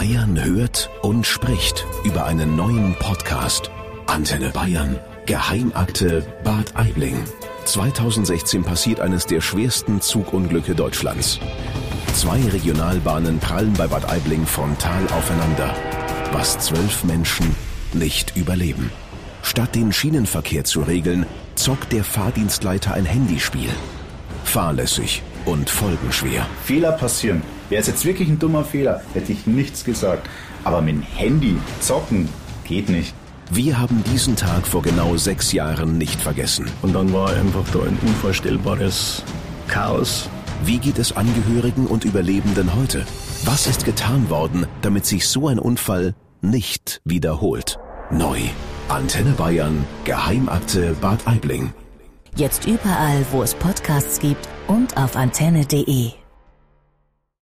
Bayern hört und spricht über einen neuen Podcast. Antenne Bayern. Geheimakte Bad Aibling. 2016 passiert eines der schwersten Zugunglücke Deutschlands. Zwei Regionalbahnen prallen bei Bad Aibling frontal aufeinander, was zwölf Menschen nicht überleben. Statt den Schienenverkehr zu regeln, zockt der Fahrdienstleiter ein Handyspiel. Fahrlässig und folgenschwer. Fehler passieren. Wäre es jetzt wirklich ein dummer Fehler, hätte ich nichts gesagt. Aber mit dem Handy zocken geht nicht. Wir haben diesen Tag vor genau sechs Jahren nicht vergessen. Und dann war einfach da ein unvorstellbares Chaos. Wie geht es Angehörigen und Überlebenden heute? Was ist getan worden, damit sich so ein Unfall nicht wiederholt? Neu. Antenne Bayern, Geheimakte Bad Aibling. Jetzt überall, wo es Podcasts gibt und auf antenne.de.